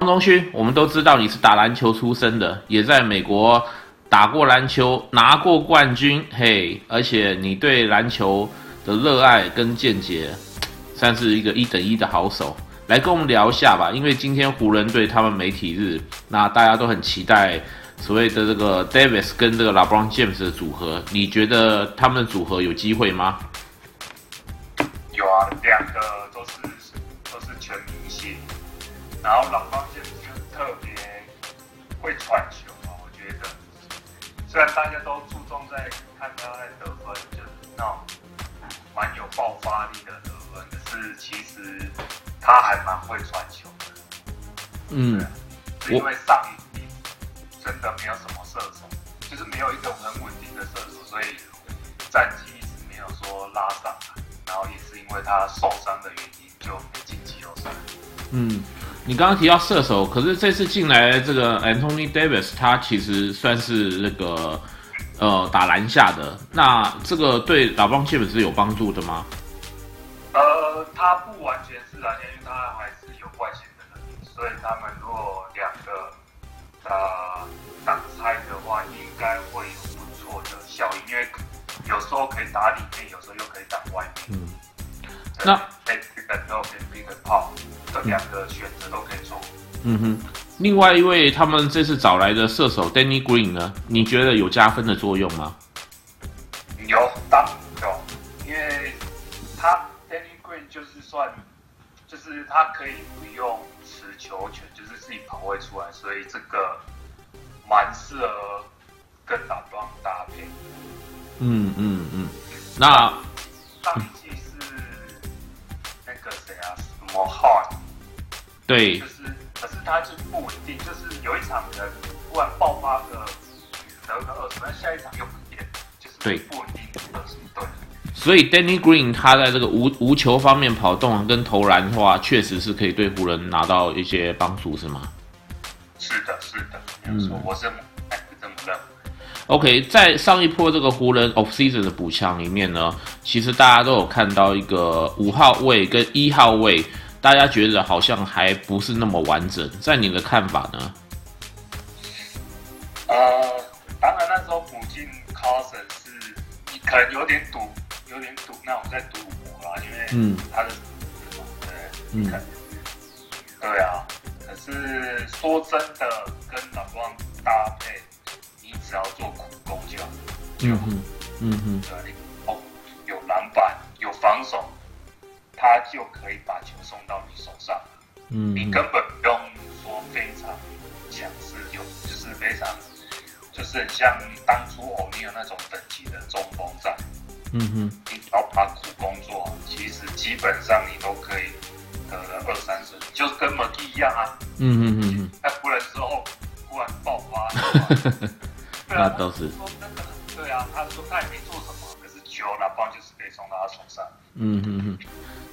汪东勋，我们都知道你是打篮球出身的，也在美国打过篮球，拿过冠军，嘿，而且你对篮球的热爱跟见解，算是一个一等一的好手。来跟我们聊一下吧，因为今天湖人队他们媒体日，那大家都很期待所谓的这个 Davis 跟这个 LeBron James 的组合，你觉得他们的组合有机会吗？有啊，两个都是，然后 LeBron James 就特别会传球啊，我觉得，虽然大家都注重在看他在得分，就是那种蛮有爆发力的得分，可是其实。他还蛮会传球的，嗯，因为上一季真的没有什么射手，就是没有一种很稳定的射手，所以战绩一直没有说拉上来。然后也是因为他受伤的原因，就没进季后赛。嗯，你刚刚提到射手，可是这次进来这个 Anthony Davis，他其实算是那个呃打篮下的，那这个对 LeBron James 是有帮助的吗？呃，他不完全是篮下。因为他还是有外线的能力，所以他们如果两个呃挡拆的话，应该会有不错的效应，因为有时候可以打里面，有时候又可以打外面。嗯，那 and roll 跟 pick and pop 这两个选择都可以做。嗯哼，另外一位他们这次找来的射手 Danny Green 呢，你觉得有加分的作用吗？有，当然有，因为他 Danny Green 就是算。就是他可以不用持球权，就是自己跑位出来，所以这个蛮适合跟打桩搭配。嗯嗯嗯，那上 hard，对，就是，可是他就不稳定，就是有一场人突然爆发个得个二十分，下一场又不见，就是对不稳定的二十对。所以 Danny Green 他在这个无无球方面跑动跟投篮的话，确实是可以对湖人拿到一些帮助，是吗？是的，是的，没错，嗯，我是这么认为。OK，在上一波这个湖人 Off Season 的补强里面呢，其实大家都有看到一个五号位跟一号位，大家觉得好像还不是那么完整，在你的看法呢？呃，当然那时候补进 Cousins 是你可能有点赌。有点赌，那我在赌博啦，因为他的，对，嗯，对啊。可是说真的，跟老光搭配，你只要做苦工就好，就好，嗯哼，对，嗯，你根本不用说非常强势，有就是非常，就是很像当初欧尼尔那种等级的中锋在。嗯哼，你只要把苦工作，其实基本上你都可以得了二三十，就跟马蒂一样啊。嗯哼哼哼，在湖人之后忽然爆发，那都是。对啊，他说他也没做什么，可是球拿棒就是可以从他手上。嗯哼哼，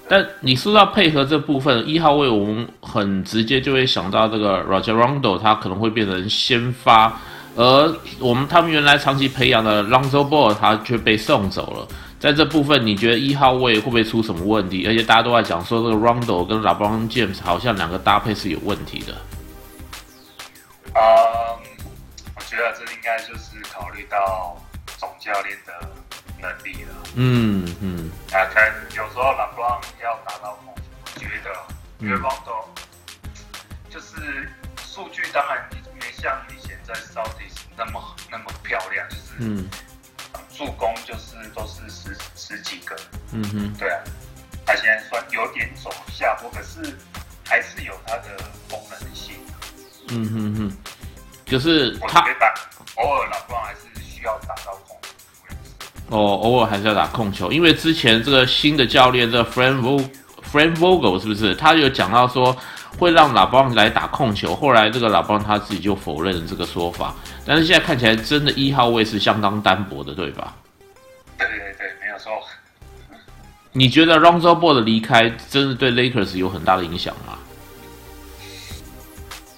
但你说到配合这部分，一号位我们很直接就会想到这个 Roger Rondo，他可能会变成先发。而我们他们原来长期培养的 Lonzo Ball，他却被送走了。在这部分，你觉得一号位会不会出什么问题？而且大家都在讲说，这个 Rondo 跟 LeBron James 好像两个搭配是有问题的。嗯，我觉得这应该就是考虑到总教练的能力了。嗯嗯。啊，看有时候 LeBron 要达到控球，我觉得因为 Rondo 就是数据当然没像以前在 Celtics 那么那么漂亮，就是嗯，助攻就是都是十十几个，嗯哼，对啊，他现在算有点走下坡，可是还是有他的功能性，嗯哼哼，就是他偶尔老光还是需要打到哦，偶尔还是要打控球，因为之前这个新的教练这个 Frank Vogel Frank Vogel 是不是？他有讲到说。会让拉邦来打控球，后来这个拉邦他自己就否认了这个说法，但是现在看起来真的一号位是相当单薄的，对吧？对对对，没有错。你觉得 Lonzo Ball 的离开真的对 Lakers 有很大的影响吗？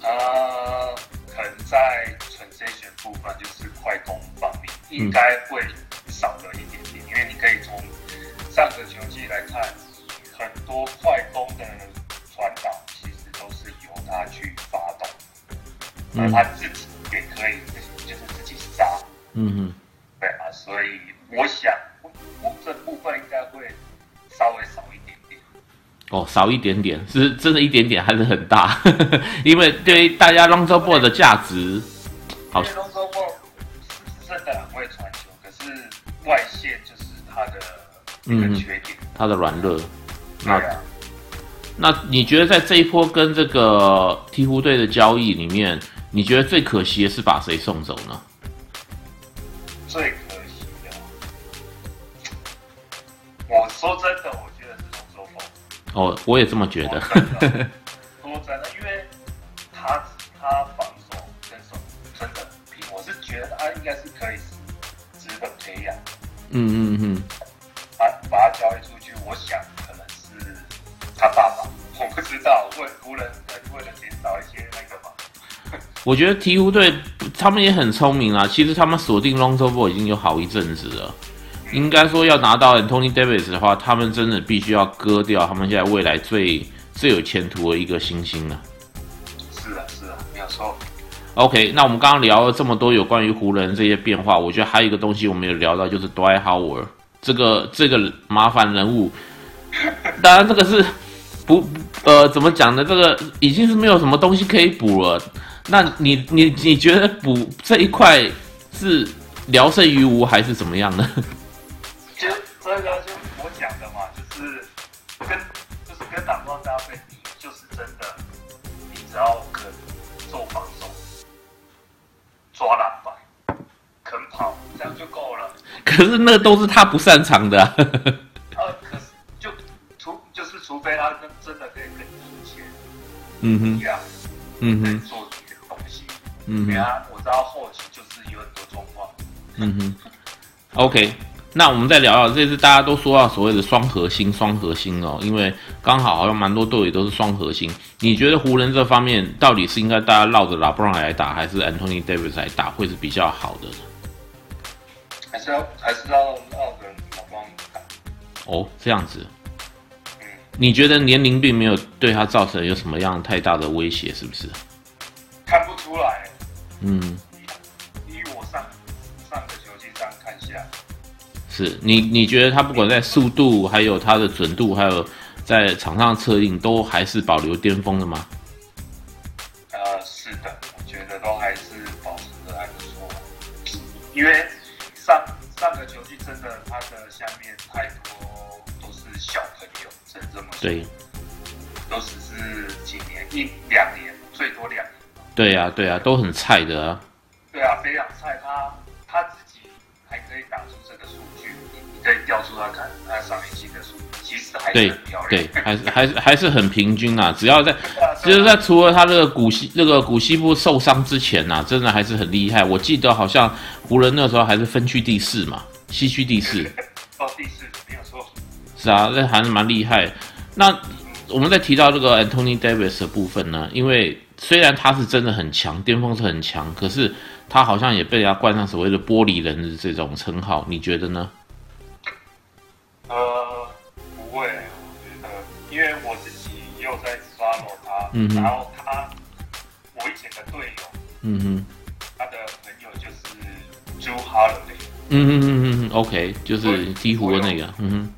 呃，可能在 transition 部分就是快攻方面，应该会可以从上个球季来看，很多快攻的传导其实都是由。他去发动，而，他自己也可以，就是自己杀。嗯哼，对啊，所以我想，这部分应该会稍微少一点点。哦，少一点点，是真的一点点还是很大？因为对于大家 ball 的价值，好。ball 是真的很会传球，可是外线就是它的缺点，它的软弱。那。那你觉得在这一波跟这个鹈鹕队的交易里面，你觉得最可惜的是把谁送走呢？最可惜的，我说真的，我觉得是龙舟锋。哦，我也这么觉得。嗯嗯嗯。把把他交易出去，我想可能是。他爸爸，我不知道，为湖人为了减少一些那个嘛。我觉得鹈鹕队他们也很聪明啊，其实他们锁定 Lonzo Ball 已经有好一阵子了。应该说要拿到 Anthony Davis 的话，他们真的必须要割掉他们现在未来最最有前途的一个新星了。OK，那我们刚刚聊了这么多有关于湖人这些变化，我觉得还有一个东西我们有聊到，就是 die hour 这个这个麻烦人物。当然，这个是。不，呃，怎么讲呢？这个已经是没有什么东西可以补了。那你你你觉得补这一块是聊胜于无，还是怎么样呢？可是那都是他不擅长的、啊。除就是除非他真真的可以跟你赢钱，嗯哼，一样，嗯哼，做自己的东西，嗯哼，我知道后期就是有很多状况，嗯哼，OK，那我们再聊聊这次大家都说到所谓的双核心，双核心哦，因为刚好好像蛮多队也都是双核心，你觉得湖人这方面到底是应该大家绕着拉布朗来打，还是 Anthony Davis 来打会是比较好的？还是要还是要绕着拉布朗打？哦，这样子。你觉得年龄并没有对他造成有什么样太大的威胁，是不是？看不出来。嗯。以我上上个球季这样看下，是你你觉得他不管在速度，还有他的准度，还有在场上策应，都还是保留巅峰的吗？呃，是的，我觉得都还是保持的还不错。因为对，都只是几年，一两年，最多两年。对呀、啊，对呀、啊，都很菜的啊。对啊，非常菜。他他自己还可以打出这个数据，你你可以调出他看他上一季的数据，其实还是很漂亮。对，对，还是还是还是很平均啊。只要在，其实、啊，在除了他这个古西那个古西部受伤之前呐、啊，真的还是很厉害。我记得好像湖人那时候还是分区第四嘛，西区第四。哦，第四没有错。是啊，那还是蛮厉害。那我们在提到这个 Anthony Davis 的部分呢，因为虽然他是真的很强，巅峰是很强，可是他好像也被人家冠上所谓的玻璃人的这种称号，你觉得呢？呃，不会，我觉得，因为我自己也有在 follow 他，嗯，然后他，我以前的队友，嗯哼，他的朋友就是 Holiday，嗯哼嗯嗯嗯，OK，就是鵜鹕的那个，嗯哼。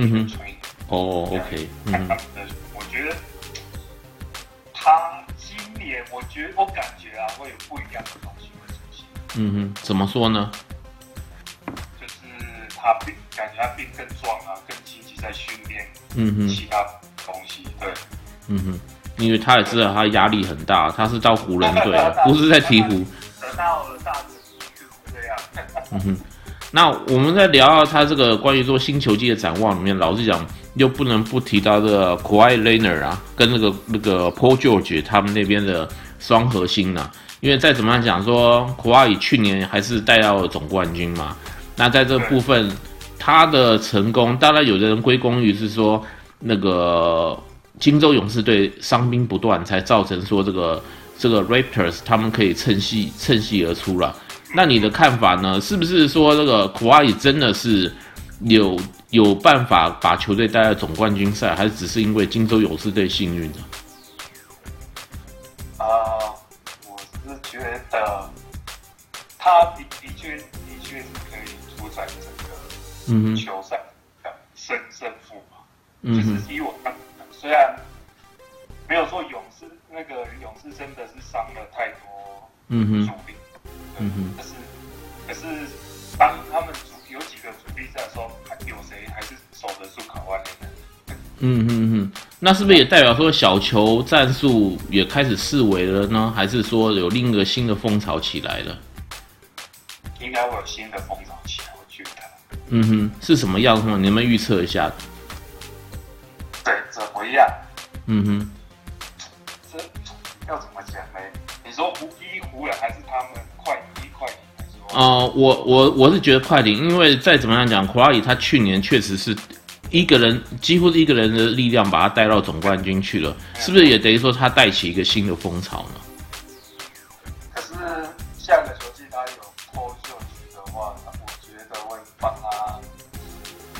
嗯哼，哦，OK，嗯，我觉得他今年，我觉得我感觉啊，会有不一样的东西会出现。嗯哼，怎么说呢？就是他变，感觉他变更壮啊，更积极在训练，嗯哼，其他东西，对，嗯哼，因为他也知道他压力很大，他是到湖人队，不是在鹈鹕。得到了大指数，这样。嗯哼。那我们在聊到他这个关于说新球季的展望里面，老实讲又不能不提到这个 k a i Leonard 啊，跟那个那个 Paul George 他们那边的双核心呐、因为再怎么样讲说 k a i 去年还是带到了总冠军嘛。那在这部分，他的成功，当然有的人归功于是说那个金州勇士队伤兵不断，才造成说这个这个 Raptors 他们可以趁隙趁隙而出了。那你的看法呢？是不是说这个 Kawhi 真的是有有办法把球队带到总冠军赛，还是只是因为金州勇士队幸运呢？啊、呃，我是觉得他的的确的确是可以主宰整个嗯球赛的胜胜负嘛。嗯哼，就是以我看，虽然没有说勇士那个勇士真的是伤了太多嗯哼，可是可是当他们主有几个主力在的时候，还有谁还是守得住卡哇伊呢？嗯哼哼，那是不是也代表说小球战术也开始式微了呢？还是说有另一个新的风潮起来了？应该会有新的风潮起来，我觉得。嗯哼，是什么样的？你们预测一下。对，怎么样？嗯哼，这要怎么讲呢？你说胡一湖人还是他们艇？哦、呃，我我我是觉得快艇，因为再怎么样讲，库拉里他去年确实是。一个人几乎是一个人的力量把他带到总冠军去了，是不是也等于说他带起一个新的风潮呢？可是下个球季他有脱秀局的话，我觉得会帮他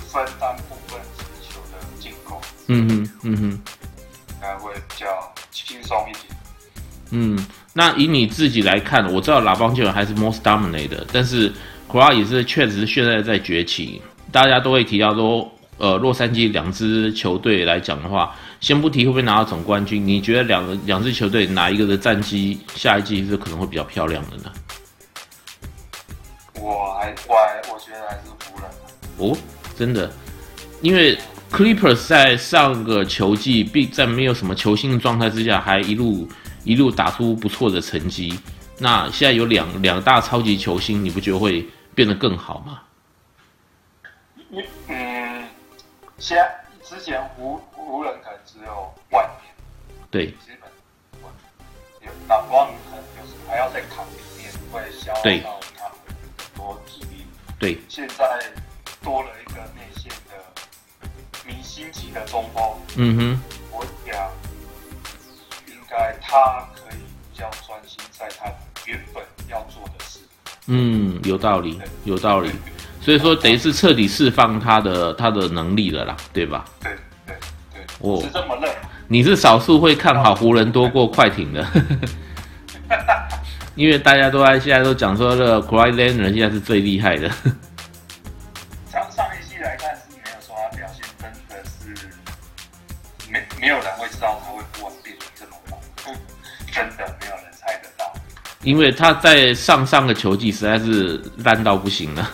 分担部分持球的进攻。嗯哼，嗯哼，应该会比较轻松一点。嗯，那以你自己来看，我知道拉邦杰还是 most dominated，但是库拉也是确实是现在在崛起，大家都会提到说。呃，洛杉矶两支球队来讲的话，先不提会不会拿到总冠军，你觉得两个两支球队哪一个的战绩下一季是可能会比较漂亮的呢？我还我还我觉得还是湖人。哦，真的，因为 Clippers 在上个球季并在没有什么球星的状态之下，还一路一路打出不错的成绩。那现在有两两大超级球星，你不觉得会变得更好吗？现在之前湖湖人可能只有外面，对，基本有打光可能就是还要再扛里面，会消耗到他们很多体力。对，现在多了一个内线的明星级的中锋。嗯哼，我想应该他可以比较专心在他原本要做的事。嗯，有道理，有道理。所以说，等于是彻底释放他的他的能力了啦，对吧？对对对，我是这么认。你是少数会看好湖人多过快艇的，因为大家都在现在都讲说，这个 Kawhi Leonard 现在是最厉害的。真的没有人猜得到。因为他在上上个球季实在是烂到不行了。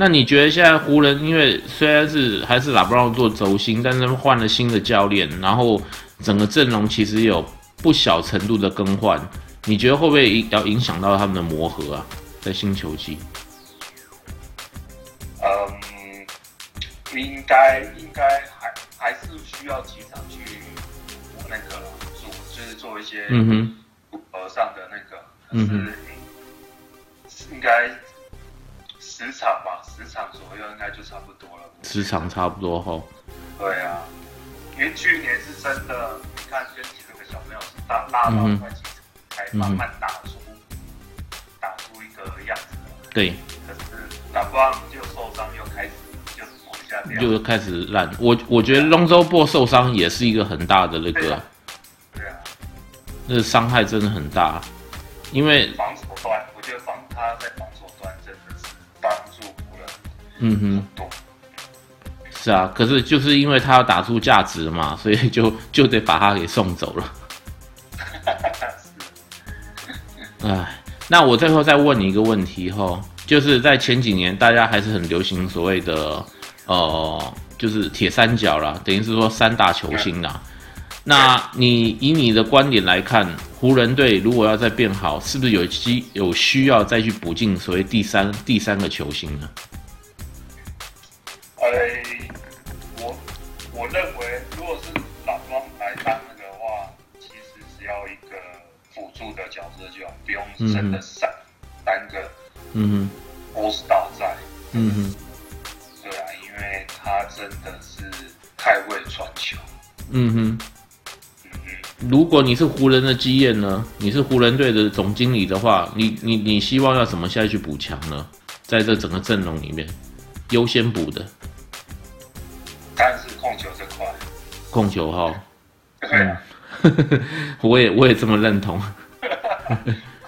那你觉得现在湖人因为虽然是还是拉布朗做轴心，但是换了新的教练，然后整个阵容其实有不小程度的更换，你觉得会不会要影响到他们的磨合啊？在新球季，嗯，应该应该还还是需要几场去那个做，就是做一些嗯哼，呃上的那个，嗯哼，应该十场吧，十场左右应该就差不多了。十场差不多齁。对啊，因为去年是真的，你看跟几个小朋友是拉拉到快几场，才慢慢打出。对，可是打光就受伤，又开始就往下掉，就开始烂。我我觉得 Lonzo Ball 受伤也是一个很大的那个，对啊，对啊，那个伤害真的很大，因为防嗯哼，是啊，可是就是因为他要打出价值嘛，所以就 就得把他给送走了。哎。那我最后再问你一个问题哈，就是在前几年，大家还是很流行所谓的，呃，就是铁三角啦，等于是说三大球星啦。那你以你的观点来看，湖人队如果要再变好，是不是有机有需要再去补进所谓第三第三个球星呢？呃，我我认为，如果是老庄来当那个的话，其实只要一个。辅助的角色就不用真的三三个，嗯哼，嗯哼，对啊，因为他真的是太会传球。嗯哼，嗯哼，如果你是湖人的基业呢？你是湖人队的总经理的话，你你你希望要怎么下去补强呢？在这整个阵容里面，优先补的，控球哈，对啊，嗯、我也我也这么认同。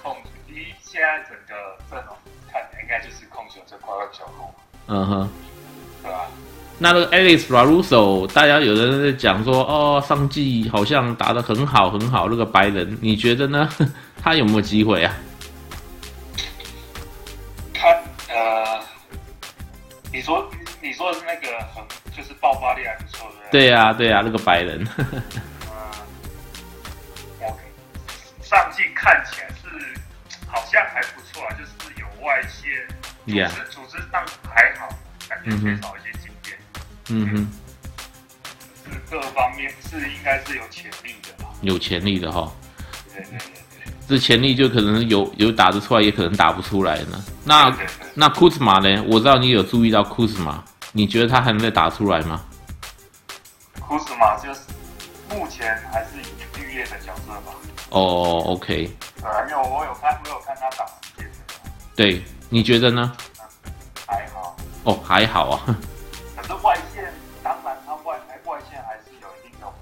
控，第一现在整个阵容看应该就是控球这块会比较好。嗯哼，对吧？那个 Alex Caruso，大家有人在讲说，哦，上季好像打得很好很好，那个白人，你觉得呢？他有没有机会啊？对呀对呀，那个白人。嗯，OK，上季看起来是好像还不错啊，就是有外线，组织组织上还好，感觉缺少一些经验。嗯哼，是各方面是应该是有潜力的吧？有潜力的哈。对对对对，这潜力就可能有有打得出来，也可能打不出来呢。那那库兹马呢？我知道你有注意到库兹马，你觉得他还能再打出来吗？哦、oh，OK。呃，因为我有看，我有看他打世界赛。对，你觉得呢？还好。哦，还好啊外线当然他外外线还是有一定的火。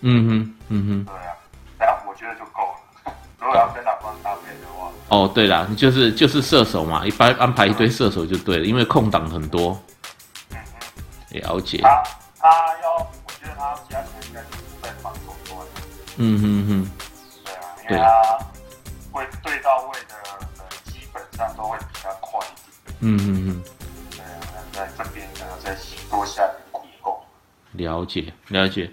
嗯哼，嗯哼，对啊，然后我觉得就够了。如果要跟老公搭配的话，哦，对了，就是就是射手嘛，一般安排一堆射手就对了，因为空档很多。嗯哼，了解。他他要，我觉得他要加强应该就是在防守端。嗯哼哼，因为他会对到位的人基本上都会比较快一点。嗯嗯嗯，对啊，在这边呢，再多下点苦功。了解，了解。